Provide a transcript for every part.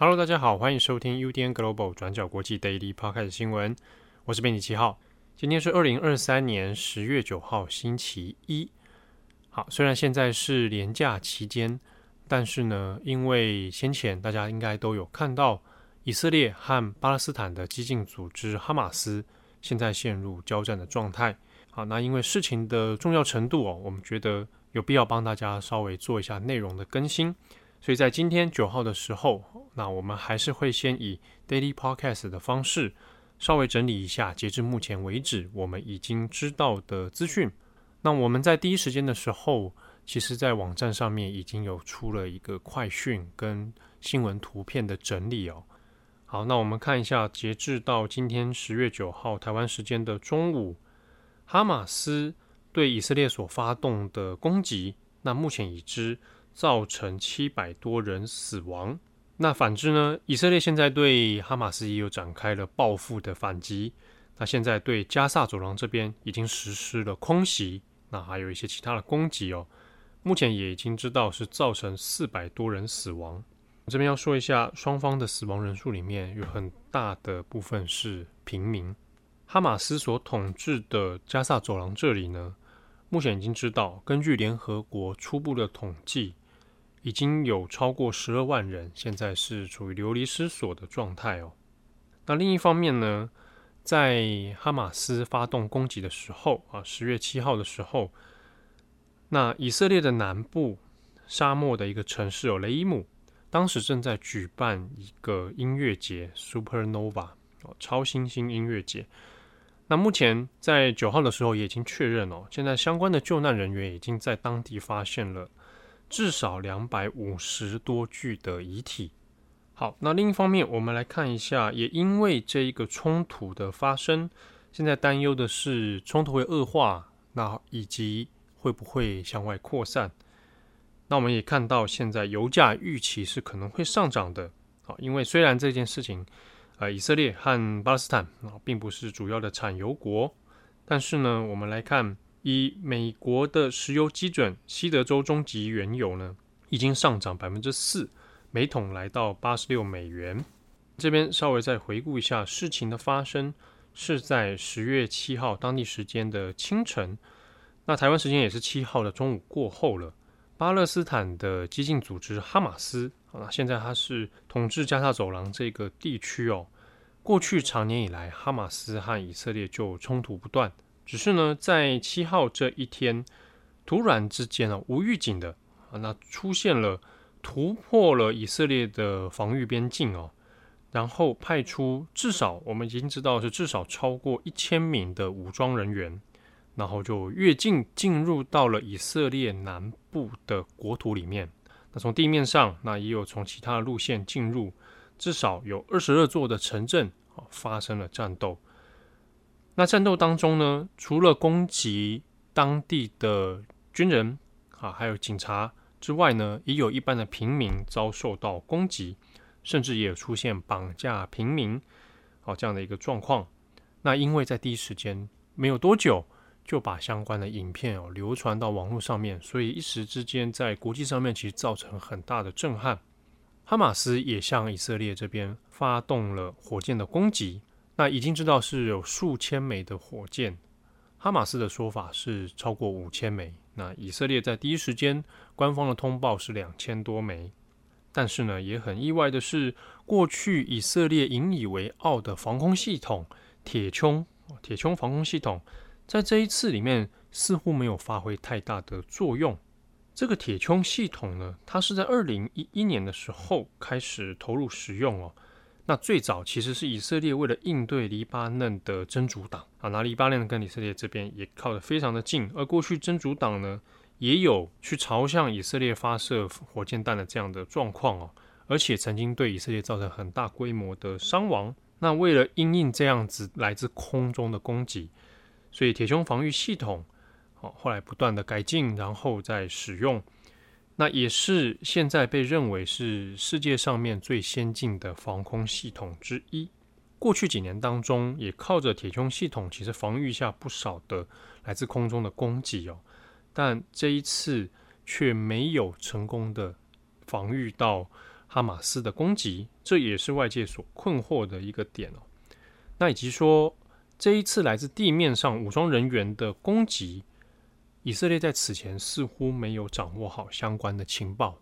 Hello，大家好，欢迎收听 UDN Global 转角国际 Daily Podcast 新闻。我是编辑七号，今天是二零二三年十月九号，星期一。好，虽然现在是连假期间，但是呢，因为先前大家应该都有看到，以色列和巴勒斯坦的激进组织哈马斯现在陷入交战的状态。好，那因为事情的重要程度哦，我们觉得有必要帮大家稍微做一下内容的更新。所以在今天九号的时候，那我们还是会先以 Daily Podcast 的方式，稍微整理一下截至目前为止我们已经知道的资讯。那我们在第一时间的时候，其实在网站上面已经有出了一个快讯跟新闻图片的整理哦。好，那我们看一下，截至到今天十月九号台湾时间的中午，哈马斯对以色列所发动的攻击，那目前已知。造成七百多人死亡。那反之呢？以色列现在对哈马斯也有展开了报复的反击。那现在对加萨走廊这边已经实施了空袭，那还有一些其他的攻击哦。目前也已经知道是造成四百多人死亡。这边要说一下，双方的死亡人数里面有很大的部分是平民。哈马斯所统治的加萨走廊这里呢，目前已经知道，根据联合国初步的统计。已经有超过十二万人现在是处于流离失所的状态哦。那另一方面呢，在哈马斯发动攻击的时候啊，十月七号的时候，那以色列的南部沙漠的一个城市有，雷伊姆，当时正在举办一个音乐节 Supernova 哦，超新星音乐节。那目前在九号的时候也已经确认哦，现在相关的救难人员已经在当地发现了。至少两百五十多具的遗体。好，那另一方面，我们来看一下，也因为这一个冲突的发生，现在担忧的是冲突会恶化，那以及会不会向外扩散。那我们也看到，现在油价预期是可能会上涨的。好，因为虽然这件事情，呃，以色列和巴勒斯坦啊，并不是主要的产油国，但是呢，我们来看。以美国的石油基准，西德州中级原油呢，已经上涨百分之四，每桶来到八十六美元。这边稍微再回顾一下事情的发生，是在十月七号当地时间的清晨，那台湾时间也是七号的中午过后了。巴勒斯坦的激进组织哈马斯，啊，现在它是统治加沙走廊这个地区哦。过去长年以来，哈马斯和以色列就冲突不断。只是呢，在七号这一天，突然之间啊，无预警的啊，那出现了突破了以色列的防御边境哦，然后派出至少我们已经知道是至少超过一千名的武装人员，然后就越境进入到了以色列南部的国土里面。那从地面上，那也有从其他的路线进入，至少有二十二座的城镇啊发生了战斗。那战斗当中呢，除了攻击当地的军人啊，还有警察之外呢，也有一般的平民遭受到攻击，甚至也出现绑架平民啊这样的一个状况。那因为在第一时间没有多久就把相关的影片哦流传到网络上面，所以一时之间在国际上面其实造成很大的震撼。哈马斯也向以色列这边发动了火箭的攻击。那已经知道是有数千枚的火箭，哈马斯的说法是超过五千枚。那以色列在第一时间官方的通报是两千多枚，但是呢，也很意外的是，过去以色列引以为傲的防空系统铁穹，铁穹防空系统，在这一次里面似乎没有发挥太大的作用。这个铁穹系统呢，它是在二零一一年的时候开始投入使用哦。那最早其实是以色列为了应对黎巴嫩的真主党啊，那黎巴嫩跟以色列这边也靠得非常的近，而过去真主党呢也有去朝向以色列发射火箭弹的这样的状况哦，而且曾经对以色列造成很大规模的伤亡。那为了因应这样子来自空中的攻击，所以铁穹防御系统哦后来不断的改进，然后再使用。那也是现在被认为是世界上面最先进的防空系统之一。过去几年当中，也靠着铁穹系统，其实防御下不少的来自空中的攻击哦。但这一次却没有成功的防御到哈马斯的攻击，这也是外界所困惑的一个点哦。那以及说，这一次来自地面上武装人员的攻击，以色列在此前似乎没有掌握好相关的情报。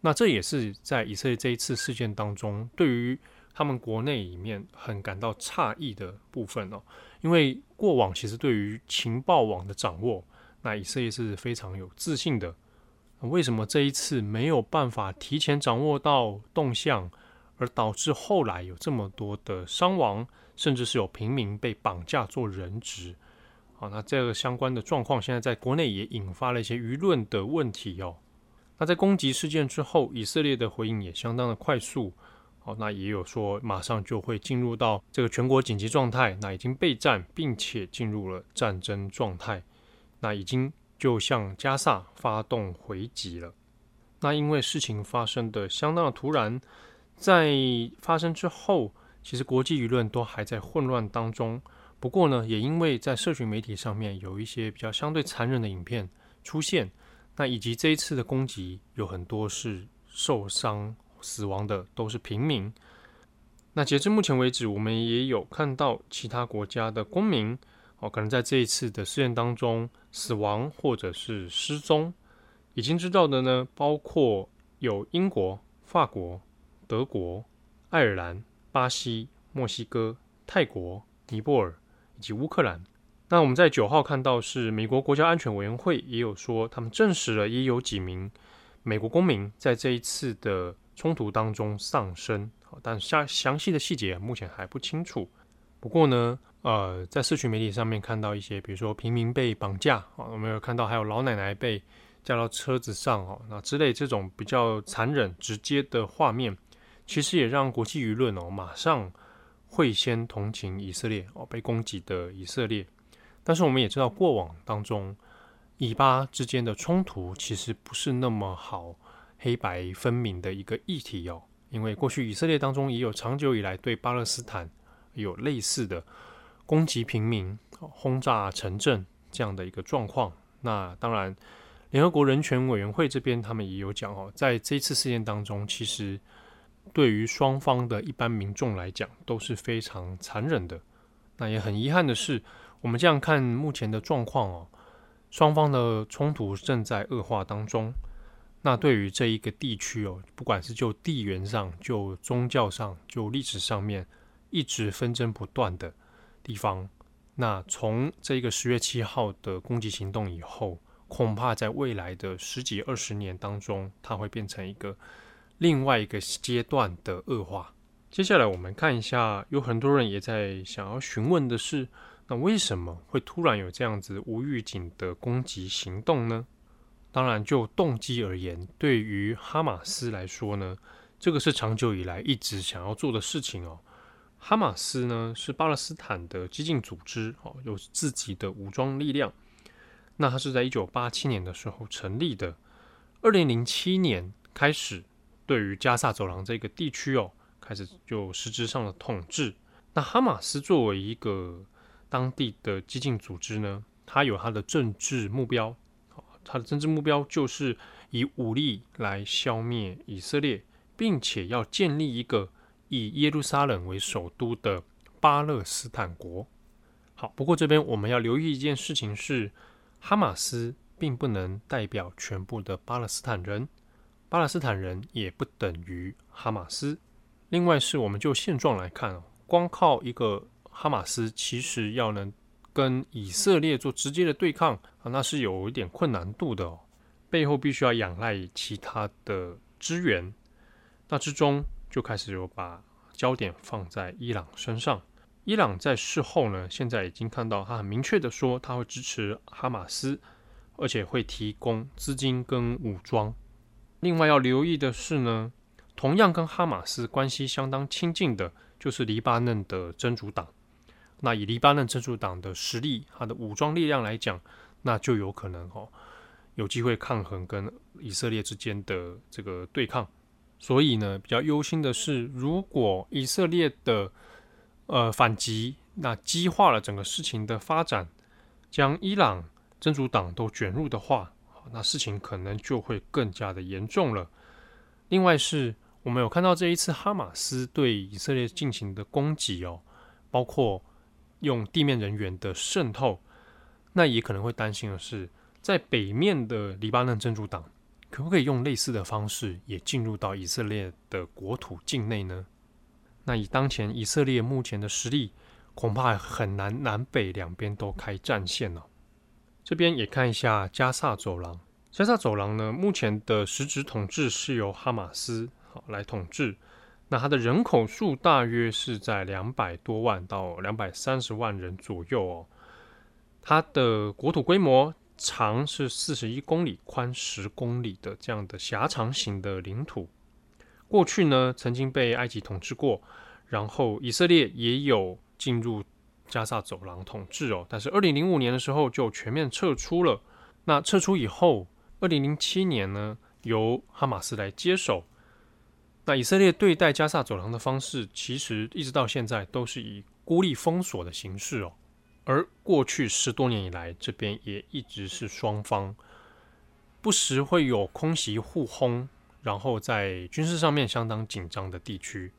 那这也是在以色列这一次事件当中，对于他们国内里面很感到诧异的部分哦。因为过往其实对于情报网的掌握，那以色列是非常有自信的。为什么这一次没有办法提前掌握到动向，而导致后来有这么多的伤亡，甚至是有平民被绑架做人质？好，那这个相关的状况，现在在国内也引发了一些舆论的问题哦。那在攻击事件之后，以色列的回应也相当的快速。好，那也有说马上就会进入到这个全国紧急状态，那已经备战，并且进入了战争状态，那已经。就向加萨发动回击了。那因为事情发生的相当的突然，在发生之后，其实国际舆论都还在混乱当中。不过呢，也因为在社群媒体上面有一些比较相对残忍的影片出现，那以及这一次的攻击有很多是受伤死亡的都是平民。那截至目前为止，我们也有看到其他国家的公民。哦，可能在这一次的事件当中死亡或者是失踪，已经知道的呢，包括有英国、法国、德国、爱尔兰、巴西、墨西哥、泰国、尼泊尔以及乌克兰。那我们在九号看到是美国国家安全委员会也有说，他们证实了也有几名美国公民在这一次的冲突当中丧生，但详详细的细节目前还不清楚。不过呢，呃，在社群媒体上面看到一些，比如说平民被绑架啊，我们有看到还有老奶奶被架到车子上哦，那之类这种比较残忍直接的画面，其实也让国际舆论哦马上会先同情以色列哦，被攻击的以色列。但是我们也知道，过往当中以巴之间的冲突其实不是那么好黑白分明的一个议题哦，因为过去以色列当中也有长久以来对巴勒斯坦。有类似的攻击平民、轰炸城镇这样的一个状况。那当然，联合国人权委员会这边他们也有讲哦，在这次事件当中，其实对于双方的一般民众来讲都是非常残忍的。那也很遗憾的是，我们这样看目前的状况哦，双方的冲突正在恶化当中。那对于这一个地区哦，不管是就地缘上、就宗教上、就历史上面。一直纷争不断的地方，那从这个十月七号的攻击行动以后，恐怕在未来的十几二十年当中，它会变成一个另外一个阶段的恶化。接下来我们看一下，有很多人也在想要询问的是，那为什么会突然有这样子无预警的攻击行动呢？当然，就动机而言，对于哈马斯来说呢，这个是长久以来一直想要做的事情哦。哈马斯呢是巴勒斯坦的激进组织，哦，有自己的武装力量。那它是在一九八七年的时候成立的，二零零七年开始对于加萨走廊这个地区哦，开始就实质上的统治。那哈马斯作为一个当地的激进组织呢，它有它的政治目标，它的政治目标就是以武力来消灭以色列，并且要建立一个。以耶路撒冷为首都的巴勒斯坦国。好，不过这边我们要留意一件事情是，哈马斯并不能代表全部的巴勒斯坦人，巴勒斯坦人也不等于哈马斯。另外是，我们就现状来看，光靠一个哈马斯，其实要能跟以色列做直接的对抗啊，那是有一点困难度的哦。背后必须要仰赖其他的支援，那之中。就开始有把焦点放在伊朗身上。伊朗在事后呢，现在已经看到他很明确的说，他会支持哈马斯，而且会提供资金跟武装。另外要留意的是呢，同样跟哈马斯关系相当亲近的，就是黎巴嫩的真主党。那以黎巴嫩真主党的实力，他的武装力量来讲，那就有可能哦，有机会抗衡跟以色列之间的这个对抗。所以呢，比较忧心的是，如果以色列的呃反击，那激化了整个事情的发展，将伊朗真主党都卷入的话，那事情可能就会更加的严重了。另外是，我们有看到这一次哈马斯对以色列进行的攻击哦，包括用地面人员的渗透，那也可能会担心的是，在北面的黎巴嫩真主党可不可以用类似的方式也进入到以色列的国土境内呢？那以当前以色列目前的实力，恐怕很难南北两边都开战线了哦。这边也看一下加萨走廊。加萨走廊呢，目前的实质统治是由哈马斯好来统治。那它的人口数大约是在两百多万到两百三十万人左右哦。它的国土规模长是四十一公里，宽十公里的这样的狭长型的领土。过去呢，曾经被埃及统治过，然后以色列也有进入。加萨走廊统治哦，但是二零零五年的时候就全面撤出了。那撤出以后，二零零七年呢，由哈马斯来接手。那以色列对待加萨走廊的方式，其实一直到现在都是以孤立封锁的形式哦。而过去十多年以来，这边也一直是双方不时会有空袭互轰，然后在军事上面相当紧张的地区。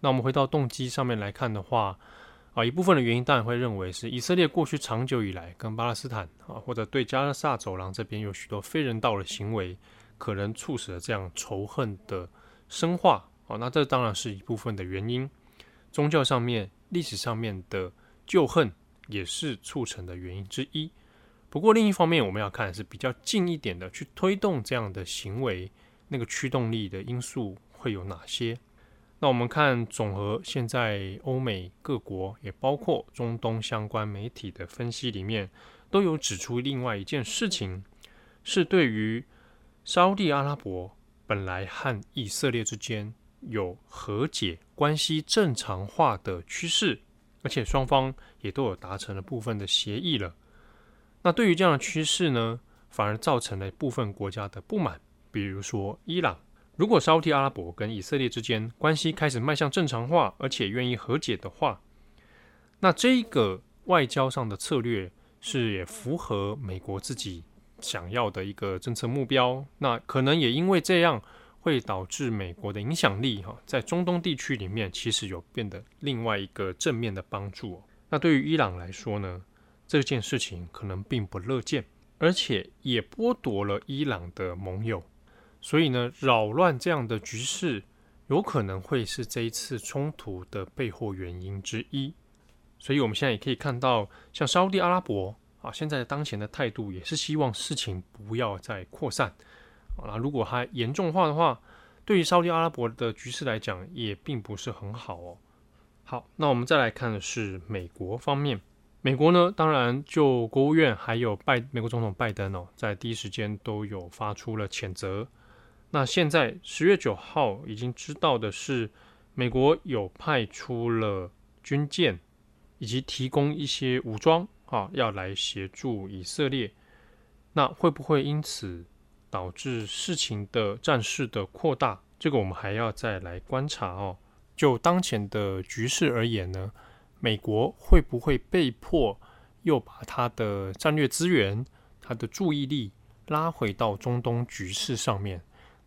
那我们回到动机上面来看的话。啊，一部分的原因当然会认为是以色列过去长久以来跟巴勒斯坦啊，或者对加萨走廊这边有许多非人道的行为，可能促使了这样仇恨的深化。啊，那这当然是一部分的原因。宗教上面、历史上面的旧恨也是促成的原因之一。不过另一方面，我们要看是比较近一点的，去推动这样的行为，那个驱动力的因素会有哪些？那我们看，总和现在欧美各国，也包括中东相关媒体的分析里面，都有指出另外一件事情，是对于沙地阿拉伯本来和以色列之间有和解、关系正常化的趋势，而且双方也都有达成了部分的协议了。那对于这样的趋势呢，反而造成了部分国家的不满，比如说伊朗。如果沙特阿拉伯跟以色列之间关系开始迈向正常化，而且愿意和解的话，那这个外交上的策略是也符合美国自己想要的一个政策目标。那可能也因为这样，会导致美国的影响力哈，在中东地区里面其实有变得另外一个正面的帮助。那对于伊朗来说呢，这件事情可能并不乐见，而且也剥夺了伊朗的盟友。所以呢，扰乱这样的局势，有可能会是这一次冲突的背后原因之一。所以，我们现在也可以看到，像沙乌地阿拉伯啊，现在当前的态度也是希望事情不要再扩散。啊，如果它严重化的话，对于沙乌地阿拉伯的局势来讲，也并不是很好哦。好，那我们再来看的是美国方面。美国呢，当然就国务院还有拜美国总统拜登哦，在第一时间都有发出了谴责。那现在十月九号已经知道的是，美国有派出了军舰，以及提供一些武装啊，要来协助以色列。那会不会因此导致事情的战事的扩大？这个我们还要再来观察哦。就当前的局势而言呢，美国会不会被迫又把他的战略资源、他的注意力拉回到中东局势上面？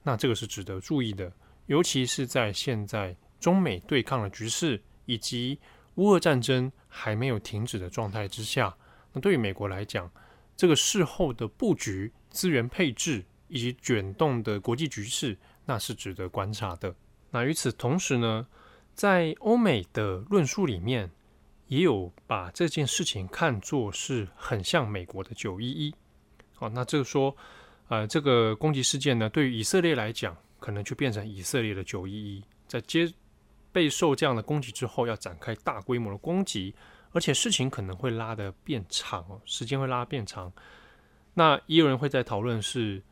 那这个是值得注意的，尤其是在现在中美对抗的局势以及乌俄战争还没有停止的状态之下，那对于美国来讲，这个事后的布局、资源配置以及卷动的国际局势，那是值得观察的。那与此同时呢，在欧美的论述里面，也有把这件事情看作是很像美国的九一一。好，那这个说。呃，这个攻击事件呢，对于以色列来讲，可能就变成以色列的九一一，在接备受这样的攻击之后，要展开大规模的攻击，而且事情可能会拉得变长哦，时间会拉变长。那也有人会在讨论是，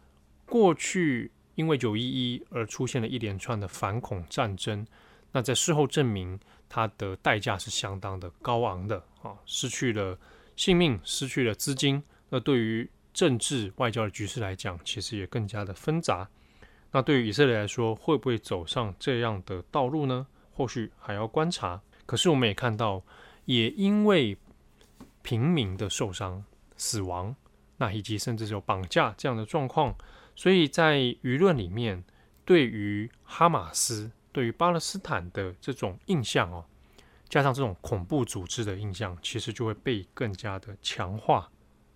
过去因为九一一而出现了一连串的反恐战争，那在事后证明它的代价是相当的高昂的啊，失去了性命，失去了资金，那对于政治外交的局势来讲，其实也更加的纷杂。那对于以色列来说，会不会走上这样的道路呢？或许还要观察。可是我们也看到，也因为平民的受伤、死亡，那以及甚至有绑架这样的状况，所以在舆论里面对于哈马斯、对于巴勒斯坦的这种印象哦，加上这种恐怖组织的印象，其实就会被更加的强化。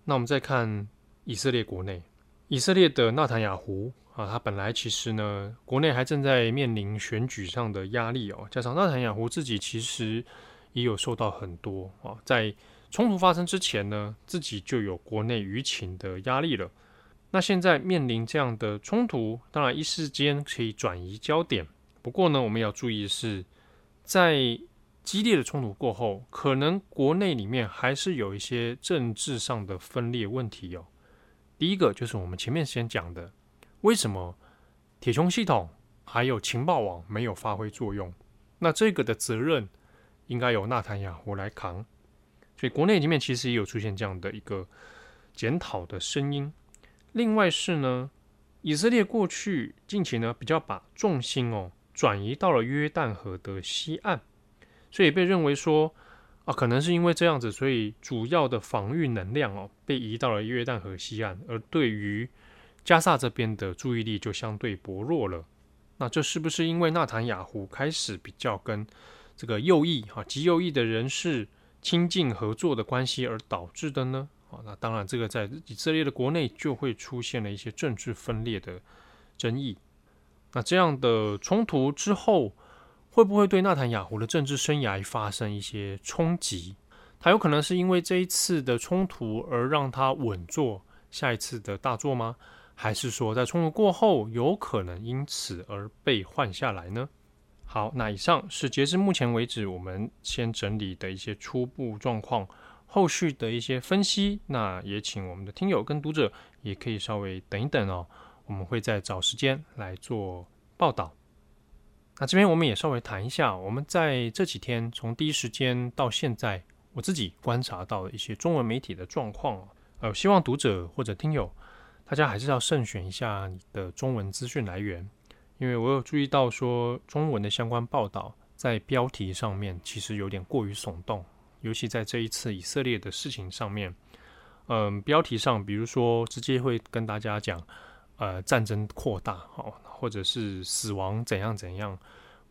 那我们再看以色列国内，以色列的纳坦雅胡啊，他本来其实呢，国内还正在面临选举上的压力哦，加上纳坦雅胡自己其实也有受到很多啊，在冲突发生之前呢，自己就有国内舆情的压力了。那现在面临这样的冲突，当然一时间可以转移焦点。不过呢，我们要注意的是，在激烈的冲突过后，可能国内里面还是有一些政治上的分裂问题哦。第一个就是我们前面先讲的，为什么铁穹系统还有情报网没有发挥作用？那这个的责任应该由纳坦雅胡来扛。所以国内里面其实也有出现这样的一个检讨的声音。另外是呢，以色列过去近期呢比较把重心哦转移到了约旦河的西岸，所以被认为说啊，可能是因为这样子，所以主要的防御能量哦被移到了约旦河西岸，而对于加萨这边的注意力就相对薄弱了。那这是不是因为纳坦雅胡开始比较跟这个右翼哈极右翼的人士亲近合作的关系而导致的呢？啊，那当然，这个在以色列的国内就会出现了一些政治分裂的争议。那这样的冲突之后，会不会对纳坦雅胡的政治生涯发生一些冲击？他有可能是因为这一次的冲突而让他稳坐下一次的大作吗？还是说在冲突过后，有可能因此而被换下来呢？好，那以上是截至目前为止我们先整理的一些初步状况。后续的一些分析，那也请我们的听友跟读者也可以稍微等一等哦，我们会再找时间来做报道。那这边我们也稍微谈一下，我们在这几天从第一时间到现在，我自己观察到的一些中文媒体的状况。呃，希望读者或者听友大家还是要慎选一下你的中文资讯来源，因为我有注意到说中文的相关报道在标题上面其实有点过于耸动。尤其在这一次以色列的事情上面，嗯，标题上比如说直接会跟大家讲，呃，战争扩大，哦，或者是死亡怎样怎样，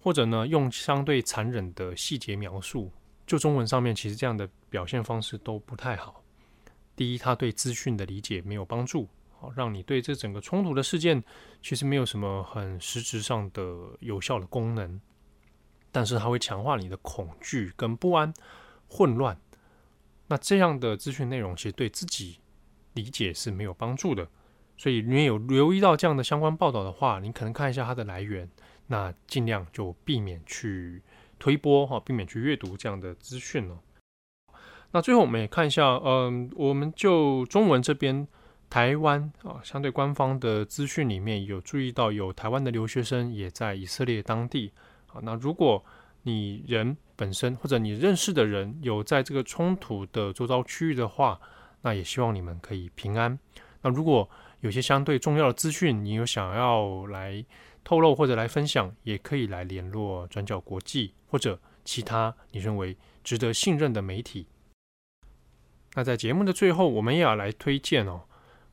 或者呢用相对残忍的细节描述，就中文上面其实这样的表现方式都不太好。第一，它对资讯的理解没有帮助，好，让你对这整个冲突的事件其实没有什么很实质上的有效的功能，但是它会强化你的恐惧跟不安。混乱，那这样的资讯内容其实对自己理解是没有帮助的。所以你有留意到这样的相关报道的话，你可能看一下它的来源，那尽量就避免去推波哈，避免去阅读这样的资讯了。那最后我们也看一下，嗯，我们就中文这边台湾啊，相对官方的资讯里面有注意到，有台湾的留学生也在以色列当地。啊，那如果你人本身或者你认识的人有在这个冲突的周遭区域的话，那也希望你们可以平安。那如果有些相对重要的资讯，你有想要来透露或者来分享，也可以来联络转角国际或者其他你认为值得信任的媒体。那在节目的最后，我们也要来推荐哦。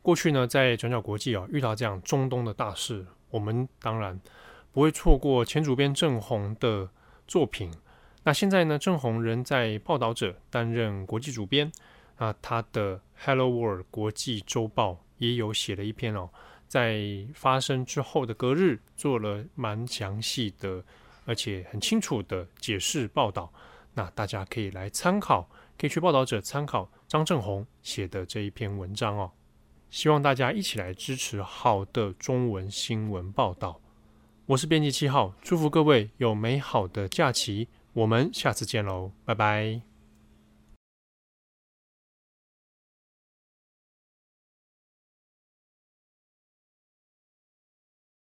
过去呢，在转角国际哦，遇到这样中东的大事，我们当然不会错过前主编郑红的作品。那现在呢，郑红仍在报道者担任国际主编。那他的《Hello World》国际周报也有写了一篇哦，在发生之后的隔日做了蛮详细的，而且很清楚的解释报道。那大家可以来参考，可以去报道者参考张郑红写的这一篇文章哦。希望大家一起来支持好的中文新闻报道。我是编辑七号，祝福各位有美好的假期。我们下次见喽，拜拜。